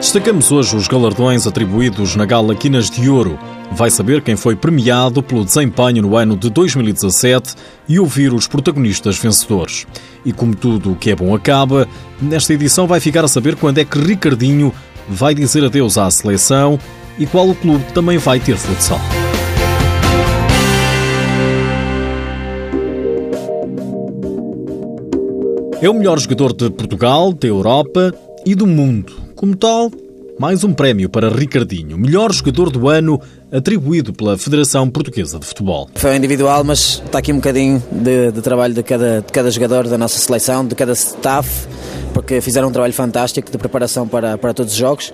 Destacamos hoje os galardões atribuídos na Gala Quinas de Ouro. Vai saber quem foi premiado pelo desempenho no ano de 2017 e ouvir os protagonistas vencedores. E como tudo o que é bom acaba, nesta edição vai ficar a saber quando é que Ricardinho vai dizer adeus à seleção e qual o clube também vai ter futsal. É o melhor jogador de Portugal, da Europa e do mundo. Como tal, mais um prémio para Ricardinho, melhor jogador do ano, atribuído pela Federação Portuguesa de Futebol. Foi individual, mas está aqui um bocadinho de, de trabalho de cada, de cada jogador da nossa seleção, de cada staff, porque fizeram um trabalho fantástico de preparação para, para todos os jogos.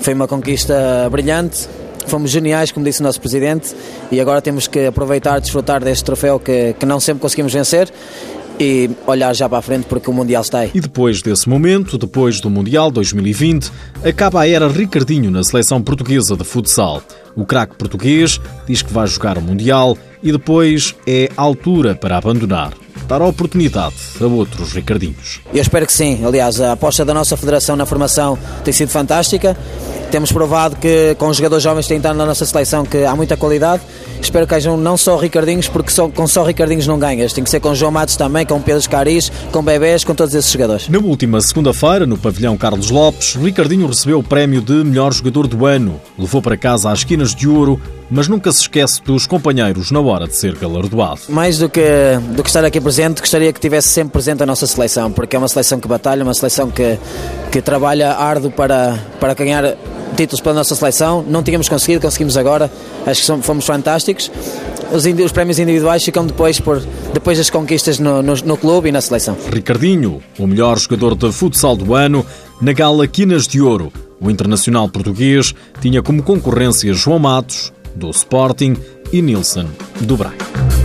Foi uma conquista brilhante, fomos geniais, como disse o nosso Presidente, e agora temos que aproveitar desfrutar deste troféu que, que não sempre conseguimos vencer e olhar já para a frente porque o Mundial está aí. E depois desse momento, depois do Mundial 2020, acaba a era Ricardinho na seleção portuguesa de futsal. O craque português diz que vai jogar o Mundial e depois é altura para abandonar. Dar a oportunidade a outros Ricardinhos. Eu espero que sim. Aliás, a aposta da nossa federação na formação tem sido fantástica. Temos provado que com os jogadores jovens que têm estado na nossa seleção que há muita qualidade. Espero que hajam não só Ricardinhos, porque só, com só Ricardinhos não ganhas. Tem que ser com João Matos também, com Pedro Caris, com Bebés, com todos esses jogadores. Na última segunda-feira, no pavilhão Carlos Lopes, Ricardinho recebeu o prémio de melhor jogador do ano. Levou para casa as esquinas de ouro, mas nunca se esquece dos companheiros na hora de ser galardoado. Mais do que, do que estar aqui presente, gostaria que tivesse sempre presente a nossa seleção, porque é uma seleção que batalha, uma seleção que, que trabalha árduo para, para ganhar títulos pela nossa seleção, não tínhamos conseguido, conseguimos agora, acho que fomos fantásticos. Os, os prémios individuais ficam depois, por, depois das conquistas no, no, no clube e na seleção. Ricardinho, o melhor jogador de futsal do ano, na gala Quinas de Ouro. O internacional português tinha como concorrência João Matos, do Sporting, e Nilson, do Braga.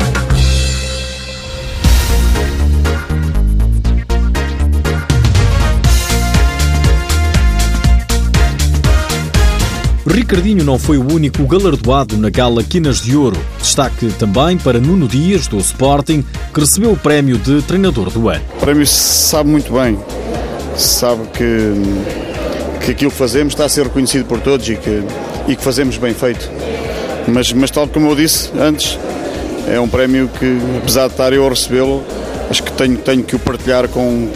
Ricardinho não foi o único galardoado na gala Quinas de Ouro. Destaque também para Nuno Dias, do Sporting, que recebeu o prémio de treinador do ano. O prémio sabe muito bem, sabe que, que aquilo que fazemos está a ser reconhecido por todos e que, e que fazemos bem feito. Mas, mas tal como eu disse antes, é um prémio que, apesar de estar eu a recebê-lo, acho que tenho, tenho que o partilhar com,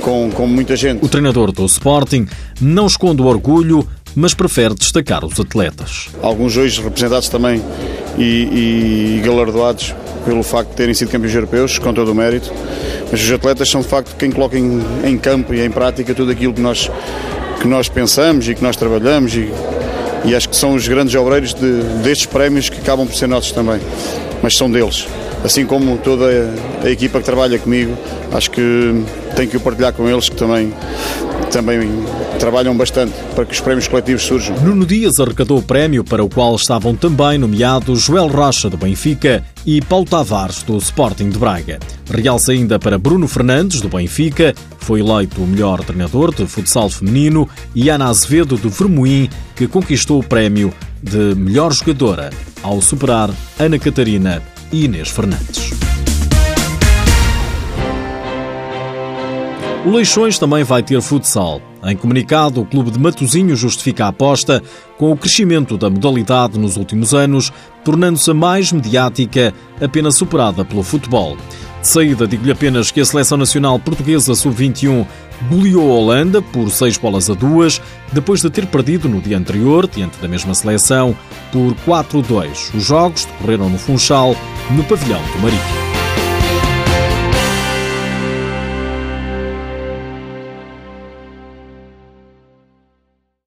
com, com muita gente. O treinador do Sporting não esconde o orgulho mas prefere destacar os atletas. Alguns hoje representados também e, e galardoados pelo facto de terem sido campeões europeus, com todo o mérito, mas os atletas são de facto quem coloca em, em campo e em prática tudo aquilo que nós, que nós pensamos e que nós trabalhamos e, e acho que são os grandes obreiros de, destes prémios que acabam por ser nossos também, mas são deles. Assim como toda a, a equipa que trabalha comigo, acho que tenho que o partilhar com eles que também também trabalham bastante para que os prémios coletivos surjam. Nuno Dias arrecadou o prémio para o qual estavam também nomeados Joel Rocha, do Benfica, e Paulo Tavares, do Sporting de Braga. Realça ainda para Bruno Fernandes, do Benfica, foi eleito o melhor treinador de futsal feminino, e Ana Azevedo, do Vermoim, que conquistou o prémio de melhor jogadora, ao superar Ana Catarina e Inês Fernandes. O Leixões também vai ter futsal. Em comunicado, o clube de Matosinho justifica a aposta com o crescimento da modalidade nos últimos anos, tornando-se a mais mediática, apenas superada pelo futebol. De saída, digo-lhe apenas que a seleção nacional portuguesa sub-21 goleou a Holanda por 6 bolas a 2, depois de ter perdido no dia anterior, diante da mesma seleção, por 4-2. Os jogos decorreram no Funchal, no pavilhão do Marítimo.